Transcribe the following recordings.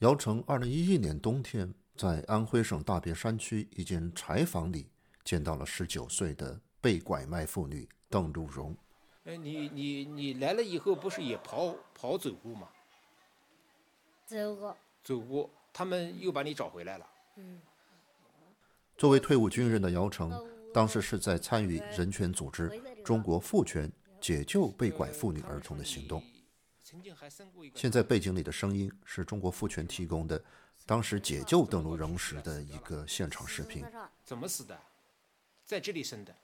姚成二零一一年冬天在安徽省大别山区一间柴房里见到了十九岁的被拐卖妇女邓露荣。哎，你你你来了以后不是也跑跑走过吗？走过。走过，他们又把你找回来了。嗯。作为退伍军人的姚成，当时是在参与人权组织“中国妇权解救被拐妇女儿童”的行动。现在背景里的声音是中国父权提供的，当时解救邓如荣时的一个现场视频。怎么死的？在这里生的？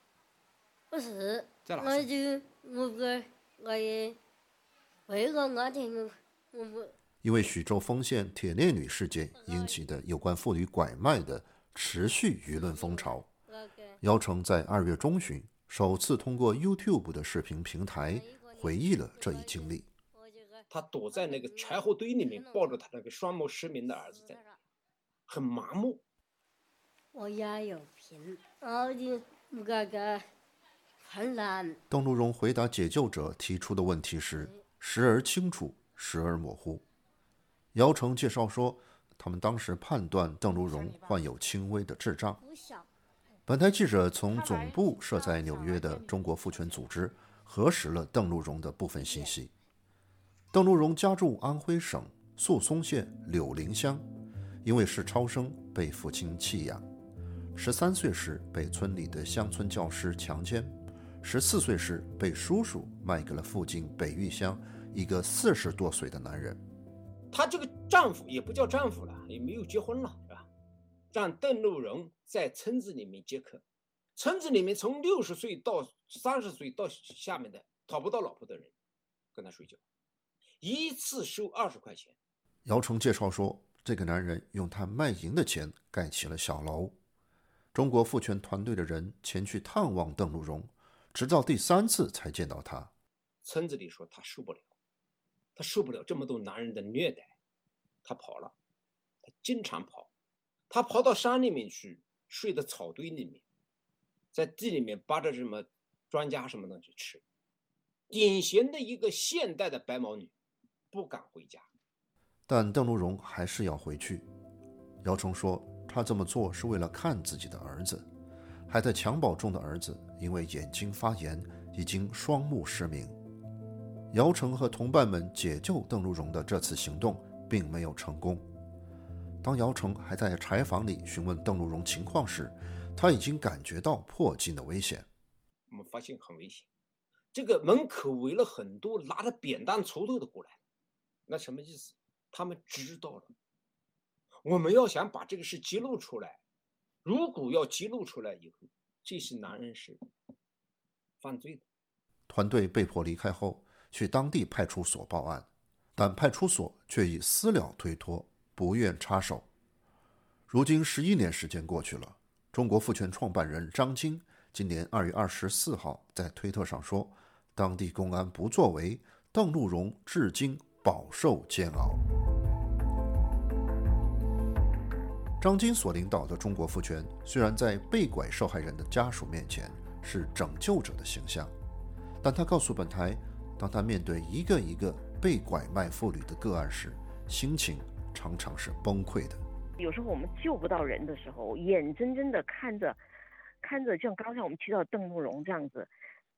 不是，在哪我就我个我也回个我听我不。因为徐州丰县铁链女事件引起的有关妇女拐卖的持续舆论风潮，姚成在二月中旬首次通过 YouTube 的视频平台回忆了这一经历。他躲在那个柴火堆里面，抱着他那个双目失明的儿子在，很麻木。我也有病，我就那个很难。邓露荣回答解救者提出的问题时，时而清楚，时而模糊。姚成介绍说，他们当时判断邓如荣患有轻微的智障。本台记者从总部设在纽约的中国妇权组织核实了邓如荣的部分信息。邓露荣家住安徽省宿松县柳林乡，因为是超生，被父亲弃养。十三岁时被村里的乡村教师强奸，十四岁时被叔叔卖给了附近北峪乡一个四十多岁的男人。他这个丈夫也不叫丈夫了，也没有结婚了，是吧？让邓露荣在村子里面接客，村子里面从六十岁到三十岁到下面的讨不到老婆的人，跟他睡觉。一次收二十块钱。姚成介绍说，这个男人用他卖淫的钱盖起了小楼。中国妇权团队的人前去探望邓露荣，直到第三次才见到他。村子里说他受不了，他受不了这么多男人的虐待，他跑了。他经常跑，他跑到山里面去，睡在草堆里面，在地里面扒着什么专家什么东西吃，典型的一个现代的白毛女。不敢回家，但邓如荣还是要回去。姚成说，他这么做是为了看自己的儿子，还在襁褓中的儿子因为眼睛发炎，已经双目失明。姚成和同伴们解救邓如荣的这次行动并没有成功。当姚成还在柴房里询问邓如荣情况时，他已经感觉到迫近的危险。我们发现很危险，这个门口围了很多拿着扁担、锄头的过来。那什么意思？他们知道了。我们要想把这个事揭露出来，如果要揭露出来以后，这些男人是犯罪的。团队被迫离开后，去当地派出所报案，但派出所却以私了推脱，不愿插手。如今十一年时间过去了，中国父权创办人张晶今年二月二十四号在推特上说：“当地公安不作为，邓露荣至今。”饱受煎熬。张晶所领导的中国妇权，虽然在被拐受害人的家属面前是拯救者的形象，但他告诉本台，当他面对一个一个被拐卖妇女的个案时，心情常常是崩溃的。有时候我们救不到人的时候，眼睁睁的看着，看着像刚才我们提到邓慕容这样子，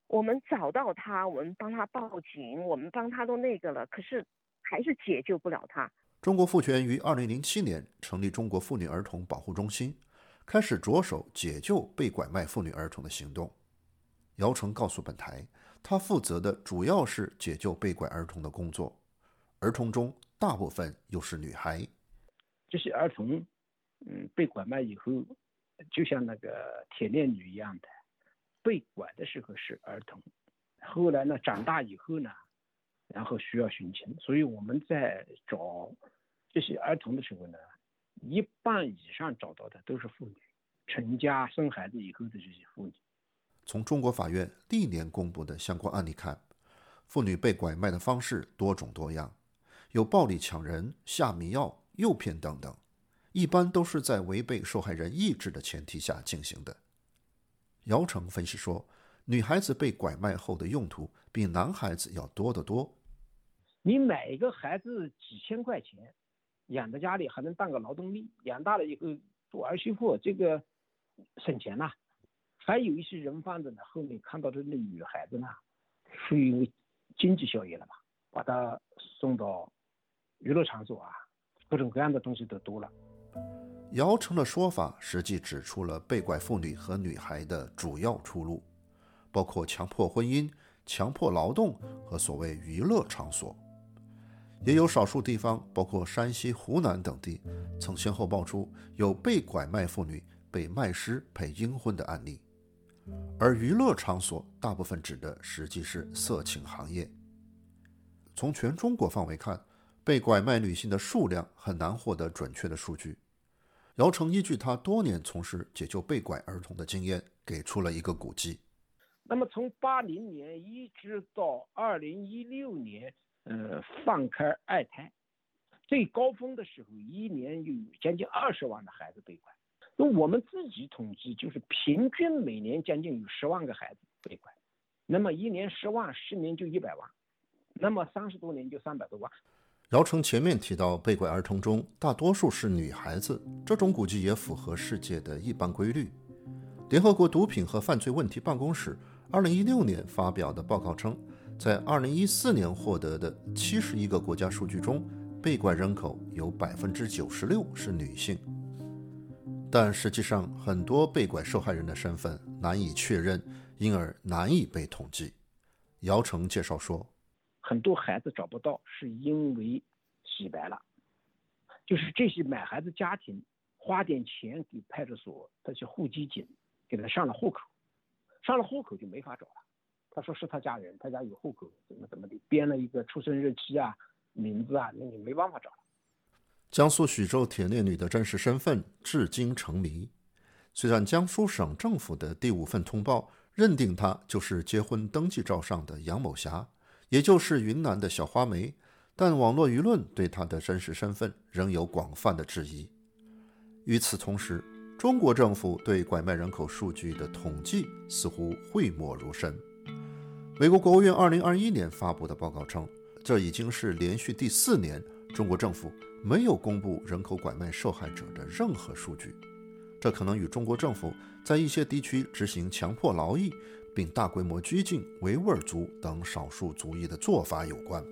我们找到他，我们帮他报警，我们帮他都那个了，可是。还是解救不了他。中国妇权于二零零七年成立中国妇女儿童保护中心，开始着手解救被拐卖妇女儿童的行动。姚成告诉本台，他负责的主要是解救被拐儿童的工作，儿童中大部分又是女孩。这些儿童，嗯，被拐卖以后，就像那个铁链女一样的，被拐的时候是儿童，后来呢，长大以后呢。然后需要寻亲，所以我们在找这些儿童的时候呢，一半以上找到的都是妇女，成家生孩子以后的这些妇女。从中国法院历年公布的相关案例看，妇女被拐卖的方式多种多样，有暴力抢人、下迷药、诱骗等等，一般都是在违背受害人意志的前提下进行的。姚成分析说，女孩子被拐卖后的用途比男孩子要多得多。你买一个孩子几千块钱，养在家里还能当个劳动力，养大了以后做儿媳妇，这个省钱呐。还有一些人贩子呢，后面看到这个女孩子呢，是因为经济效益了吧，把她送到娱乐场所啊，各种各样的东西都多了。姚成的说法实际指出了被拐妇女和女孩的主要出路，包括强迫婚姻、强迫劳动和所谓娱乐场所。也有少数地方，包括山西、湖南等地，曾先后爆出有被拐卖妇女被卖尸配阴婚的案例。而娱乐场所大部分指的实际是色情行业。从全中国范围看，被拐卖女性的数量很难获得准确的数据。姚成依据他多年从事解救被拐儿童的经验，给出了一个估计。那么从八零年一直到二零一六年，呃，放开二胎，最高峰的时候，一年有将近二十万的孩子被拐。那我们自己统计，就是平均每年将近有十万个孩子被拐，那么一年十万，十年就一百万，那么三十多年就三百多万。姚成前面提到，被拐儿童中大多数是女孩子，这种估计也符合世界的一般规律。联合国毒品和犯罪问题办公室二零一六年发表的报告称，在二零一四年获得的七十一个国家数据中，被拐人口有百分之九十六是女性。但实际上，很多被拐受害人的身份难以确认，因而难以被统计。姚成介绍说，很多孩子找不到，是因为洗白了，就是这些买孩子家庭花点钱给派出所这些户籍警给他上了户口，上了户口就没法找了。他说是他家人，他家有户口，怎么怎么的，编了一个出生日期啊、名字啊，那你没办法找了。江苏徐州铁链女的真实身份至今成谜。虽然江苏省政府的第五份通报认定她就是结婚登记照上的杨某霞，也就是云南的小花梅，但网络舆论对她的真实身份仍有广泛的质疑。与此同时，中国政府对拐卖人口数据的统计似乎讳莫如深。美国国务院2021年发布的报告称，这已经是连续第四年中国政府。没有公布人口拐卖受害者的任何数据，这可能与中国政府在一些地区执行强迫劳役，并大规模拘禁维吾尔族等少数族裔的做法有关。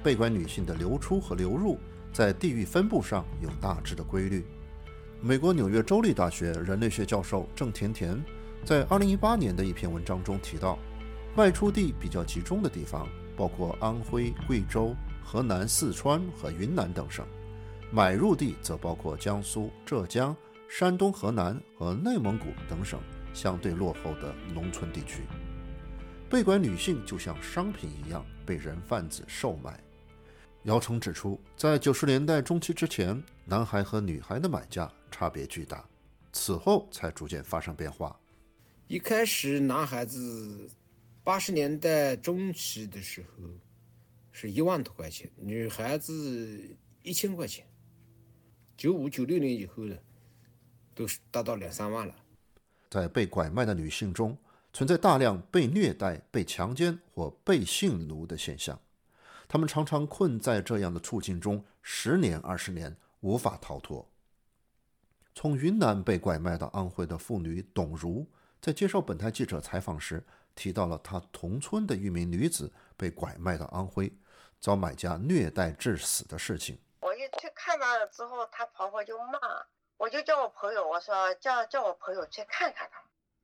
被拐女性的流出和流入在地域分布上有大致的规律。美国纽约州立大学人类学教授郑甜甜在2018年的一篇文章中提到，外出地比较集中的地方包括安徽、贵州。河南、四川和云南等省，买入地则包括江苏、浙江、山东、河南和内蒙古等省相对落后的农村地区。被拐女性就像商品一样被人贩子售卖。姚崇指出，在九十年代中期之前，男孩和女孩的买价差别巨大，此后才逐渐发生变化。一开始，男孩子八十年代中期的时候。是一万多块钱，女孩子一千块钱。九五九六年以后呢，都是达到两三万了。在被拐卖的女性中，存在大量被虐待、被强奸或被性奴的现象，他们常常困在这样的处境中十年、二十年，无法逃脱。从云南被拐卖到安徽的妇女董如，在接受本台记者采访时，提到了她同村的一名女子被拐卖到安徽。遭买家虐待致死的事情，我一去看她了之后，她婆婆就骂，我就叫我朋友，我说叫叫我朋友去看看她，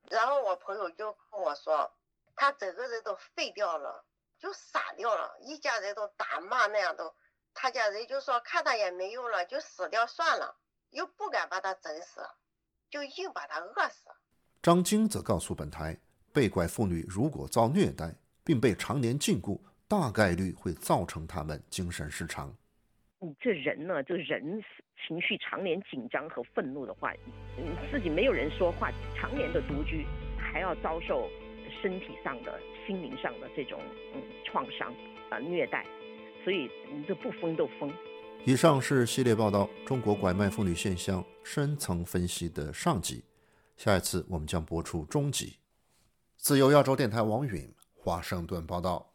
然后我朋友就跟我说，她整个人都废掉了，就傻掉了，一家人都打骂那样都，他家人就说看他也没用了，就死掉算了，又不敢把他整死，就硬把他饿死。张晶则告诉本台，被拐妇女如果遭虐待，并被常年禁锢。大概率会造成他们精神失常。你这人呢，这人情绪常年紧张和愤怒的话，你，自己没有人说话，常年的独居，还要遭受身体上的、心灵上的这种创伤啊虐待，所以你这不疯都疯。以上是系列报道《中国拐卖妇女现象深层分析》的上集，下一次我们将播出中集。自由亚洲电台王允华盛顿报道。